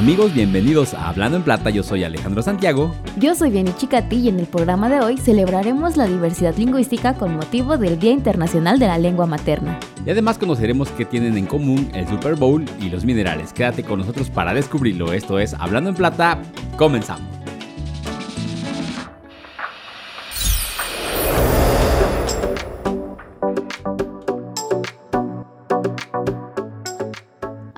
Amigos, bienvenidos a Hablando en Plata, yo soy Alejandro Santiago. Yo soy Vieni Chicati y en el programa de hoy celebraremos la diversidad lingüística con motivo del Día Internacional de la Lengua Materna. Y además conoceremos qué tienen en común el Super Bowl y los minerales. Quédate con nosotros para descubrirlo. Esto es Hablando en Plata, comenzamos.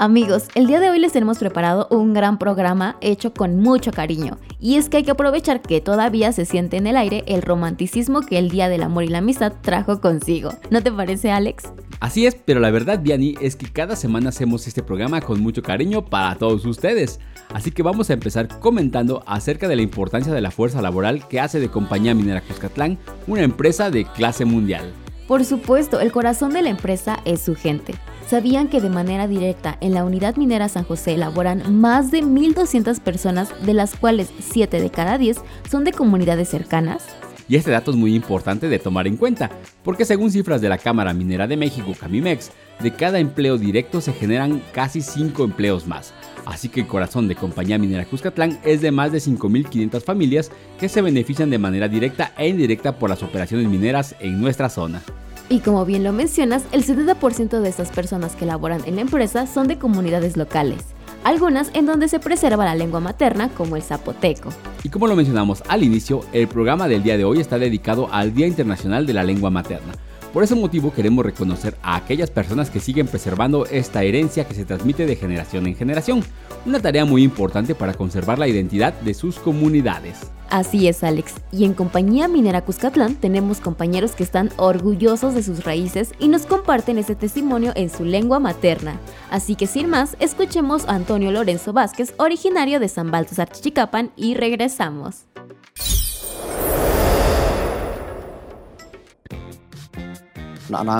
Amigos, el día de hoy les tenemos preparado un gran programa hecho con mucho cariño. Y es que hay que aprovechar que todavía se siente en el aire el romanticismo que el Día del Amor y la Amistad trajo consigo. ¿No te parece, Alex? Así es, pero la verdad, Vianney, es que cada semana hacemos este programa con mucho cariño para todos ustedes. Así que vamos a empezar comentando acerca de la importancia de la fuerza laboral que hace de Compañía Minera Cuscatlán una empresa de clase mundial. Por supuesto, el corazón de la empresa es su gente. ¿Sabían que de manera directa en la unidad minera San José laboran más de 1.200 personas, de las cuales 7 de cada 10 son de comunidades cercanas? Y este dato es muy importante de tomar en cuenta, porque según cifras de la Cámara Minera de México, Camimex, de cada empleo directo se generan casi 5 empleos más. Así que el corazón de Compañía Minera Cuscatlán es de más de 5.500 familias que se benefician de manera directa e indirecta por las operaciones mineras en nuestra zona. Y como bien lo mencionas, el 70% de estas personas que laboran en la empresa son de comunidades locales, algunas en donde se preserva la lengua materna como el zapoteco. Y como lo mencionamos al inicio, el programa del día de hoy está dedicado al Día Internacional de la Lengua Materna. Por ese motivo queremos reconocer a aquellas personas que siguen preservando esta herencia que se transmite de generación en generación, una tarea muy importante para conservar la identidad de sus comunidades. Así es, Alex. Y en Compañía Minera Cuscatlán tenemos compañeros que están orgullosos de sus raíces y nos comparten ese testimonio en su lengua materna. Así que sin más, escuchemos a Antonio Lorenzo Vázquez, originario de San Baltasar Chichicapan, y regresamos.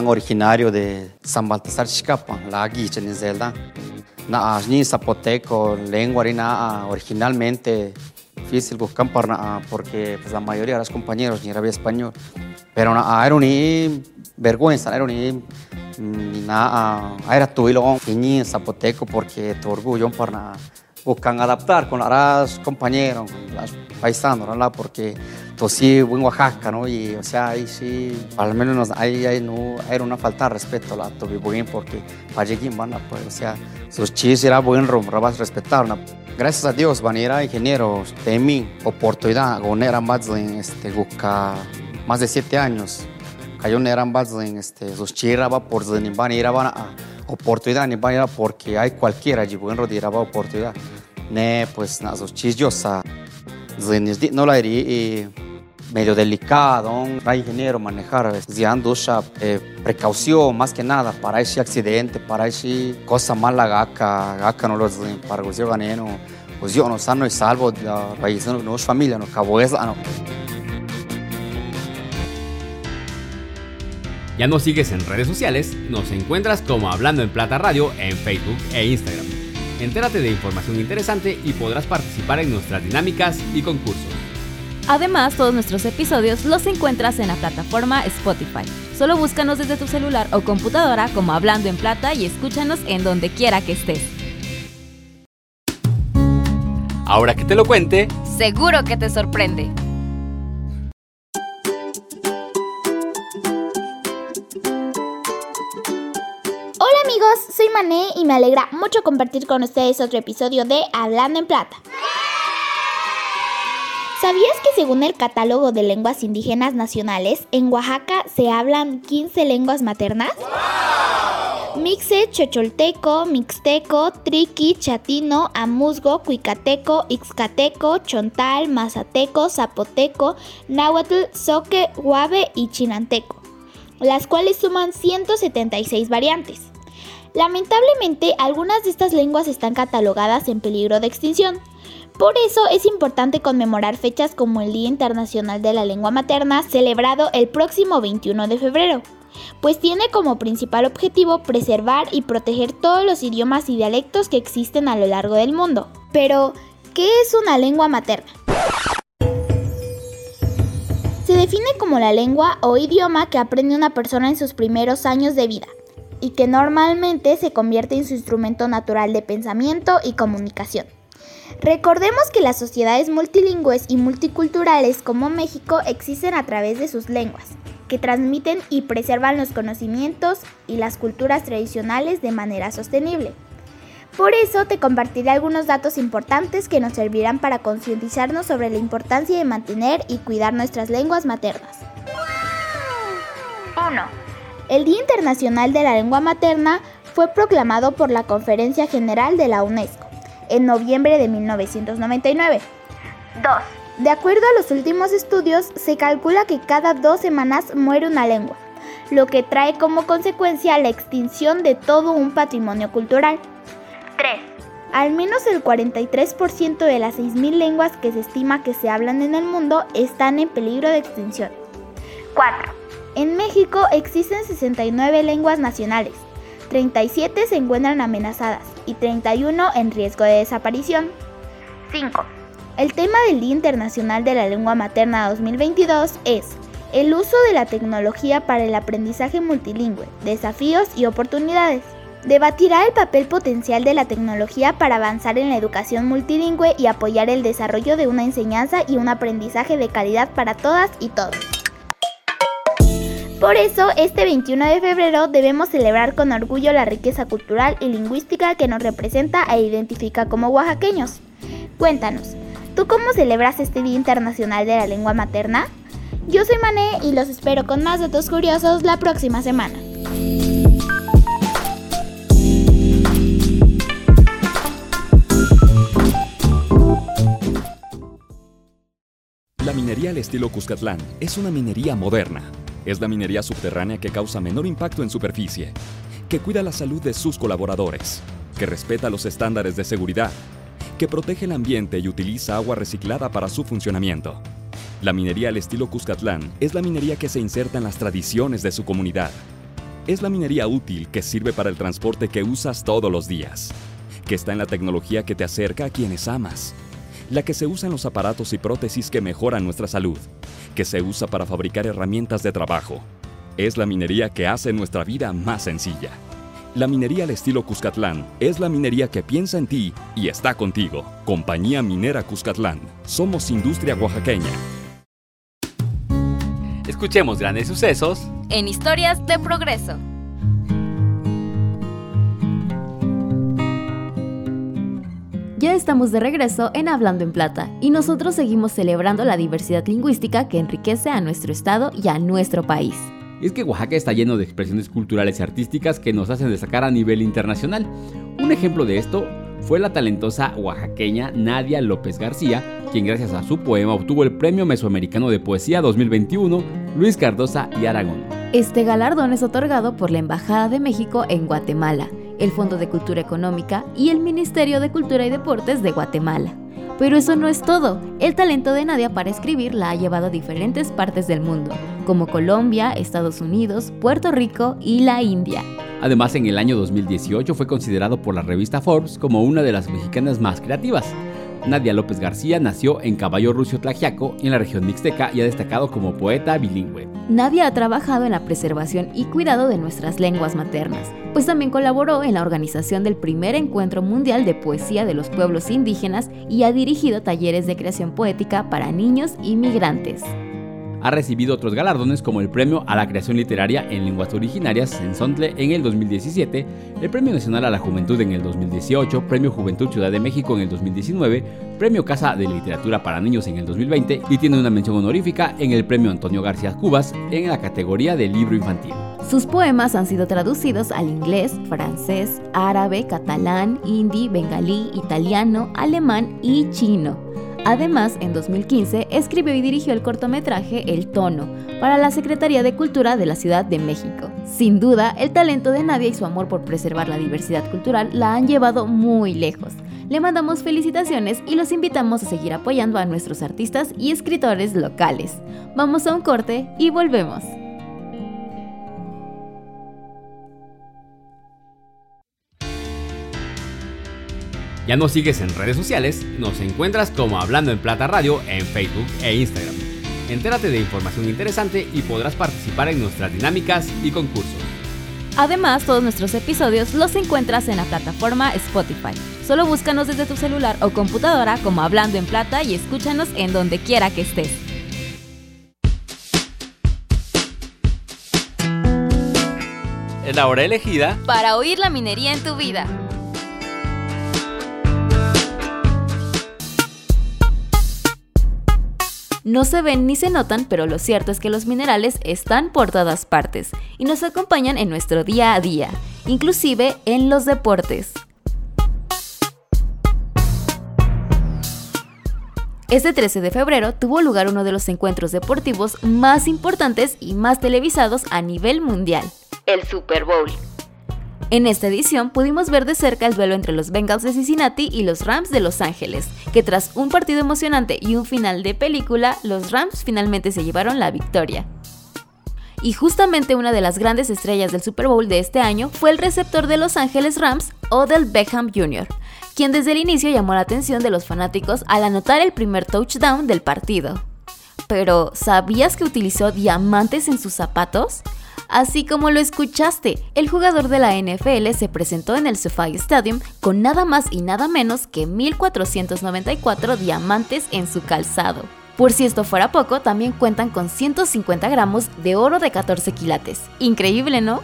Originario de San Baltasar la en Zelda. Zapoteco, lengua originalmente difícil buscar porque pues, la mayoría de los compañeros ni era español. Pero no, era ni vergüenza, era ni mm, nada, era tu y luego en zapoteco porque tu orgullo para buscan adaptar con los compañeros, con los paisanos, ¿no? porque tú sí, en Oaxaca, ¿no? Y, o sea, ahí sí, al menos ahí, ahí no, era una falta de respeto la tu bien porque para llegar, pues, o sea, sus chis era buen rumbo, vas a respetar, ¿no? Gracias a Dios, van a ir a ingenieros de mi oportunidad, más de, este, busca más de siete años. Más de, este, sus chiraba por van a oportunidad, ni van a ir porque hay cualquiera, allí buen rodilla oportunidad. Ne, pues, na, sus chisyosa, no la iría medio delicado, hay ingeniero manejar, guiando eh, precaución más que nada para ese accidente, para ese cosa mala gaca, gaca no los para que yo gané no, pues yo no sano y salvo la no, no familia no cabo esa no. Ya nos sigues en redes sociales, nos encuentras como Hablando en Plata Radio en Facebook e Instagram. Entérate de información interesante y podrás participar en nuestras dinámicas y concursos. Además, todos nuestros episodios los encuentras en la plataforma Spotify. Solo búscanos desde tu celular o computadora como Hablando en Plata y escúchanos en donde quiera que estés. Ahora que te lo cuente, seguro que te sorprende. Hola amigos, soy Mané y me alegra mucho compartir con ustedes otro episodio de Hablando en Plata. ¿Sabías que según el catálogo de lenguas indígenas nacionales, en Oaxaca se hablan 15 lenguas maternas? Mixe, Chocholteco, Mixteco, Triqui, Chatino, Amuzgo, Cuicateco, Ixcateco, Chontal, Mazateco, Zapoteco, Náhuatl, Soque, Guave y Chinanteco, las cuales suman 176 variantes. Lamentablemente, algunas de estas lenguas están catalogadas en peligro de extinción, por eso es importante conmemorar fechas como el Día Internacional de la Lengua Materna, celebrado el próximo 21 de febrero, pues tiene como principal objetivo preservar y proteger todos los idiomas y dialectos que existen a lo largo del mundo. Pero, ¿qué es una lengua materna? Se define como la lengua o idioma que aprende una persona en sus primeros años de vida y que normalmente se convierte en su instrumento natural de pensamiento y comunicación. Recordemos que las sociedades multilingües y multiculturales como México existen a través de sus lenguas, que transmiten y preservan los conocimientos y las culturas tradicionales de manera sostenible. Por eso te compartiré algunos datos importantes que nos servirán para concientizarnos sobre la importancia de mantener y cuidar nuestras lenguas maternas. 1. El Día Internacional de la Lengua Materna fue proclamado por la Conferencia General de la UNESCO en noviembre de 1999. 2. De acuerdo a los últimos estudios, se calcula que cada dos semanas muere una lengua, lo que trae como consecuencia la extinción de todo un patrimonio cultural. 3. Al menos el 43% de las 6.000 lenguas que se estima que se hablan en el mundo están en peligro de extinción. 4. En México existen 69 lenguas nacionales, 37 se encuentran amenazadas y 31 en riesgo de desaparición. 5. El tema del Día Internacional de la Lengua Materna 2022 es el uso de la tecnología para el aprendizaje multilingüe, desafíos y oportunidades. Debatirá el papel potencial de la tecnología para avanzar en la educación multilingüe y apoyar el desarrollo de una enseñanza y un aprendizaje de calidad para todas y todos. Por eso, este 21 de febrero debemos celebrar con orgullo la riqueza cultural y lingüística que nos representa e identifica como oaxaqueños. Cuéntanos, ¿tú cómo celebras este Día Internacional de la Lengua Materna? Yo soy Mané y los espero con más datos curiosos la próxima semana. La minería al estilo Cuscatlán es una minería moderna es la minería subterránea que causa menor impacto en superficie, que cuida la salud de sus colaboradores, que respeta los estándares de seguridad, que protege el ambiente y utiliza agua reciclada para su funcionamiento. La minería al estilo Cuscatlán es la minería que se inserta en las tradiciones de su comunidad. Es la minería útil que sirve para el transporte que usas todos los días, que está en la tecnología que te acerca a quienes amas, la que se usa en los aparatos y prótesis que mejoran nuestra salud, que se usa para fabricar herramientas de trabajo. Es la minería que hace nuestra vida más sencilla. La minería al estilo Cuscatlán es la minería que piensa en ti y está contigo. Compañía Minera Cuscatlán. Somos industria oaxaqueña. Escuchemos grandes sucesos en historias de progreso. Ya estamos de regreso en Hablando en Plata y nosotros seguimos celebrando la diversidad lingüística que enriquece a nuestro estado y a nuestro país. Es que Oaxaca está lleno de expresiones culturales y artísticas que nos hacen destacar a nivel internacional. Un ejemplo de esto fue la talentosa oaxaqueña Nadia López García, quien gracias a su poema obtuvo el Premio Mesoamericano de Poesía 2021 Luis Cardosa y Aragón. Este galardón es otorgado por la Embajada de México en Guatemala el Fondo de Cultura Económica y el Ministerio de Cultura y Deportes de Guatemala. Pero eso no es todo. El talento de Nadia para escribir la ha llevado a diferentes partes del mundo, como Colombia, Estados Unidos, Puerto Rico y la India. Además, en el año 2018 fue considerado por la revista Forbes como una de las mexicanas más creativas. Nadia López García nació en Caballo Rucio Tlajiaco, en la región mixteca, y ha destacado como poeta bilingüe. Nadia ha trabajado en la preservación y cuidado de nuestras lenguas maternas, pues también colaboró en la organización del primer encuentro mundial de poesía de los pueblos indígenas y ha dirigido talleres de creación poética para niños y migrantes ha recibido otros galardones como el Premio a la Creación Literaria en Lenguas Originarias en Sontle en el 2017, el Premio Nacional a la Juventud en el 2018, Premio Juventud Ciudad de México en el 2019, Premio Casa de Literatura para Niños en el 2020 y tiene una mención honorífica en el Premio Antonio García Cubas en la categoría de libro infantil. Sus poemas han sido traducidos al inglés, francés, árabe, catalán, hindi, bengalí, italiano, alemán y chino. Además, en 2015 escribió y dirigió el cortometraje El Tono para la Secretaría de Cultura de la Ciudad de México. Sin duda, el talento de Nadia y su amor por preservar la diversidad cultural la han llevado muy lejos. Le mandamos felicitaciones y los invitamos a seguir apoyando a nuestros artistas y escritores locales. Vamos a un corte y volvemos. Ya nos sigues en redes sociales, nos encuentras como Hablando en Plata Radio en Facebook e Instagram. Entérate de información interesante y podrás participar en nuestras dinámicas y concursos. Además, todos nuestros episodios los encuentras en la plataforma Spotify. Solo búscanos desde tu celular o computadora como Hablando en Plata y escúchanos en donde quiera que estés. Es la hora elegida Para oír la minería en tu vida. No se ven ni se notan, pero lo cierto es que los minerales están por todas partes y nos acompañan en nuestro día a día, inclusive en los deportes. Este 13 de febrero tuvo lugar uno de los encuentros deportivos más importantes y más televisados a nivel mundial, el Super Bowl. En esta edición pudimos ver de cerca el duelo entre los Bengals de Cincinnati y los Rams de Los Ángeles, que tras un partido emocionante y un final de película, los Rams finalmente se llevaron la victoria. Y justamente una de las grandes estrellas del Super Bowl de este año fue el receptor de Los Ángeles Rams, Odell Beckham Jr., quien desde el inicio llamó la atención de los fanáticos al anotar el primer touchdown del partido. Pero, ¿sabías que utilizó diamantes en sus zapatos? Así como lo escuchaste, el jugador de la NFL se presentó en el SoFi Stadium con nada más y nada menos que 1.494 diamantes en su calzado. Por si esto fuera poco, también cuentan con 150 gramos de oro de 14 quilates. Increíble, ¿no?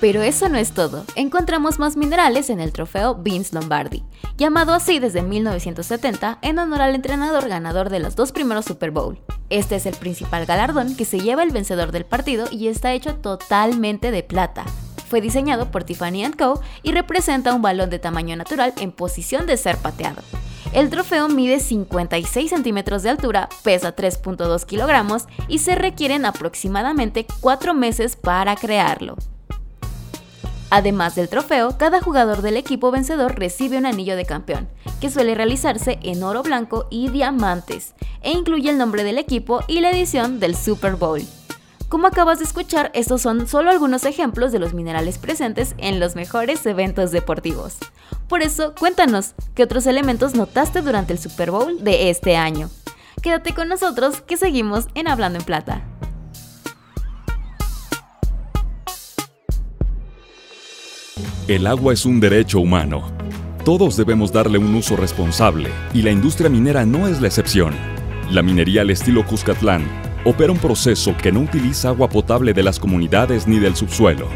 Pero eso no es todo. Encontramos más minerales en el trofeo Vince Lombardi, llamado así desde 1970 en honor al entrenador ganador de los dos primeros Super Bowl. Este es el principal galardón que se lleva el vencedor del partido y está hecho totalmente de plata. Fue diseñado por Tiffany Co. y representa un balón de tamaño natural en posición de ser pateado. El trofeo mide 56 centímetros de altura, pesa 3.2 kilogramos y se requieren aproximadamente 4 meses para crearlo. Además del trofeo, cada jugador del equipo vencedor recibe un anillo de campeón, que suele realizarse en oro blanco y diamantes, e incluye el nombre del equipo y la edición del Super Bowl. Como acabas de escuchar, estos son solo algunos ejemplos de los minerales presentes en los mejores eventos deportivos. Por eso, cuéntanos, ¿qué otros elementos notaste durante el Super Bowl de este año? Quédate con nosotros que seguimos en Hablando en Plata. El agua es un derecho humano. Todos debemos darle un uso responsable y la industria minera no es la excepción. La minería al estilo Cuscatlán opera un proceso que no utiliza agua potable de las comunidades ni del subsuelo.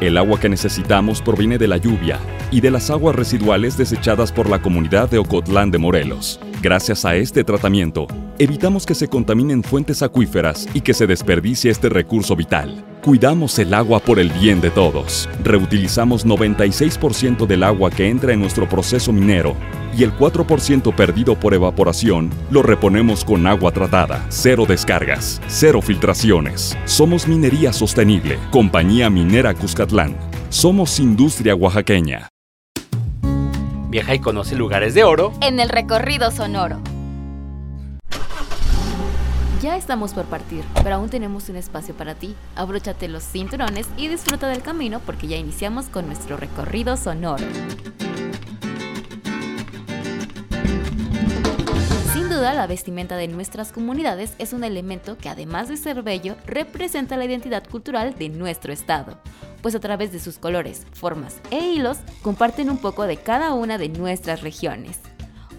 El agua que necesitamos proviene de la lluvia y de las aguas residuales desechadas por la comunidad de Ocotlán de Morelos. Gracias a este tratamiento, evitamos que se contaminen fuentes acuíferas y que se desperdicie este recurso vital. Cuidamos el agua por el bien de todos. Reutilizamos 96% del agua que entra en nuestro proceso minero y el 4% perdido por evaporación lo reponemos con agua tratada. Cero descargas, cero filtraciones. Somos Minería Sostenible, Compañía Minera Cuscatlán. Somos Industria Oaxaqueña. Viaja y conoce lugares de oro en el recorrido sonoro. Ya estamos por partir, pero aún tenemos un espacio para ti. Abróchate los cinturones y disfruta del camino porque ya iniciamos con nuestro recorrido sonoro. Sin duda, la vestimenta de nuestras comunidades es un elemento que además de ser bello, representa la identidad cultural de nuestro estado, pues a través de sus colores, formas e hilos comparten un poco de cada una de nuestras regiones.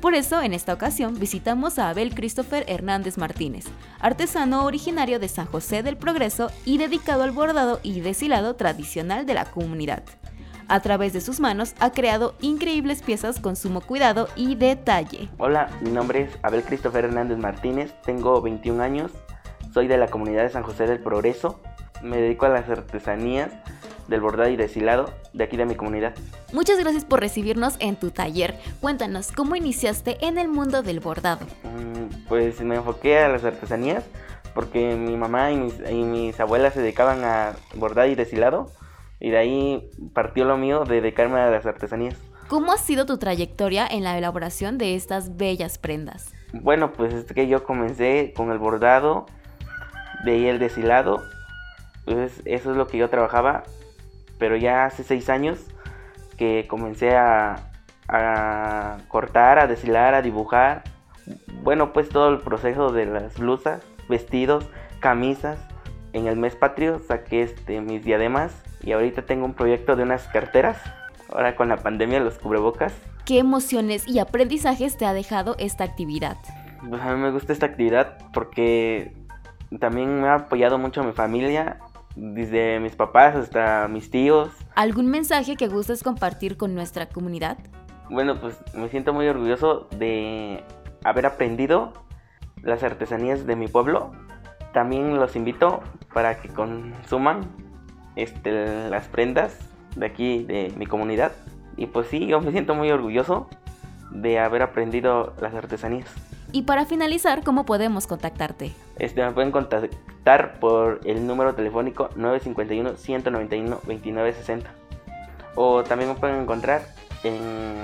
Por eso, en esta ocasión, visitamos a Abel Christopher Hernández Martínez, artesano originario de San José del Progreso y dedicado al bordado y deshilado tradicional de la comunidad. A través de sus manos ha creado increíbles piezas con sumo cuidado y detalle. Hola, mi nombre es Abel Christopher Hernández Martínez, tengo 21 años, soy de la comunidad de San José del Progreso, me dedico a las artesanías del bordado y deshilado de aquí de mi comunidad. Muchas gracias por recibirnos en tu taller. Cuéntanos, ¿cómo iniciaste en el mundo del bordado? Mm, Pues me enfoqué a las artesanías porque mi mamá y mis, y mis abuelas se dedicaban a bordado y deshilado y de ahí partió lo mío de dedicarme a las artesanías. ¿Cómo ha sido tu trayectoria en la elaboración de estas bellas prendas? Bueno, pues es que yo comencé con el bordado, de ahí el deshilado, pues eso es lo que yo trabajaba, pero ya hace seis años que comencé a, a cortar, a deshilar, a dibujar, bueno, pues todo el proceso de las blusas, vestidos, camisas. En el mes patrio saqué este, mis diademas y ahorita tengo un proyecto de unas carteras. Ahora con la pandemia los cubrebocas. ¿Qué emociones y aprendizajes te ha dejado esta actividad? Pues a mí me gusta esta actividad porque también me ha apoyado mucho mi familia, desde mis papás hasta mis tíos. ¿Algún mensaje que gustes compartir con nuestra comunidad? Bueno, pues me siento muy orgulloso de haber aprendido las artesanías de mi pueblo. También los invito para que consuman este, las prendas de aquí, de mi comunidad. Y pues sí, yo me siento muy orgulloso de haber aprendido las artesanías. Y para finalizar, ¿cómo podemos contactarte? Este, me pueden contactar por el número telefónico 951-191-2960. O también me pueden encontrar en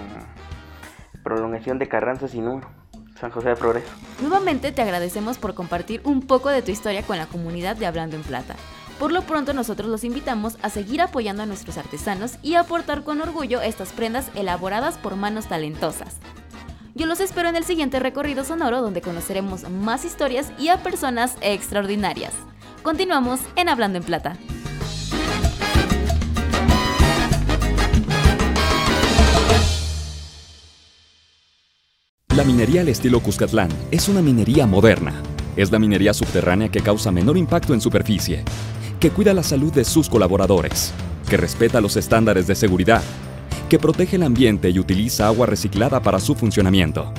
prolongación de Carranza sin uno. San José de Progreso. Nuevamente te agradecemos por compartir un poco de tu historia con la comunidad de Hablando en Plata. Por lo pronto nosotros los invitamos a seguir apoyando a nuestros artesanos y aportar con orgullo estas prendas elaboradas por manos talentosas. Yo los espero en el siguiente recorrido sonoro donde conoceremos más historias y a personas extraordinarias. Continuamos en Hablando en Plata. La minería al estilo Cuscatlán es una minería moderna. Es la minería subterránea que causa menor impacto en superficie, que cuida la salud de sus colaboradores, que respeta los estándares de seguridad, que protege el ambiente y utiliza agua reciclada para su funcionamiento.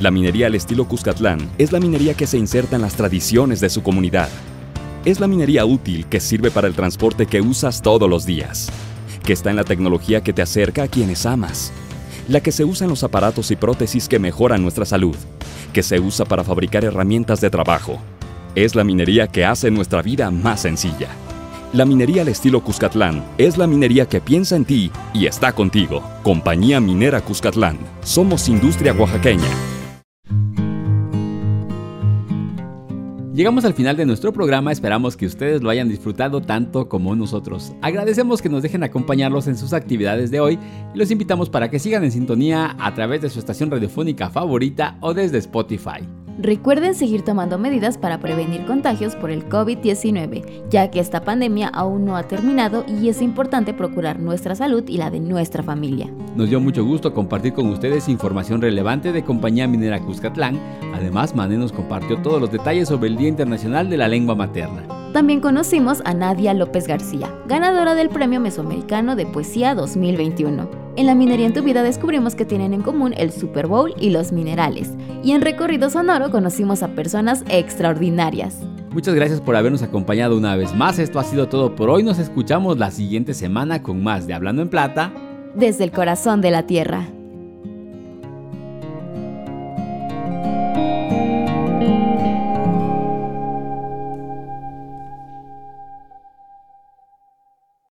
La minería al estilo Cuscatlán es la minería que se inserta en las tradiciones de su comunidad. Es la minería útil que sirve para el transporte que usas todos los días, que está en la tecnología que te acerca a quienes amas la que se usa en los aparatos y prótesis que mejoran nuestra salud, que se usa para fabricar herramientas de trabajo. Es la minería que hace nuestra vida más sencilla. La minería al estilo Cuscatlán es la minería que piensa en ti y está contigo. Compañía Minera Cuscatlán. Somos industria oaxaqueña. Llegamos al final de nuestro programa, esperamos que ustedes lo hayan disfrutado tanto como nosotros. Agradecemos que nos dejen acompañarlos en sus actividades de hoy y los invitamos para que sigan en sintonía a través de su estación radiofónica favorita o desde Spotify. Recuerden seguir tomando medidas para prevenir contagios por el COVID-19, ya que esta pandemia aún no ha terminado y es importante procurar nuestra salud y la de nuestra familia. Nos dio mucho gusto compartir con ustedes información relevante de Compañía Minera Cuscatlán. Además, Mané nos compartió todos los detalles sobre el Día Internacional de la Lengua Materna. También conocimos a Nadia López García, ganadora del Premio Mesoamericano de Poesía 2021. En la minería en tu vida descubrimos que tienen en común el Super Bowl y los minerales. Y en Recorrido Sonoro conocimos a personas extraordinarias. Muchas gracias por habernos acompañado una vez más. Esto ha sido todo por hoy. Nos escuchamos la siguiente semana con más de Hablando en Plata. Desde el corazón de la Tierra.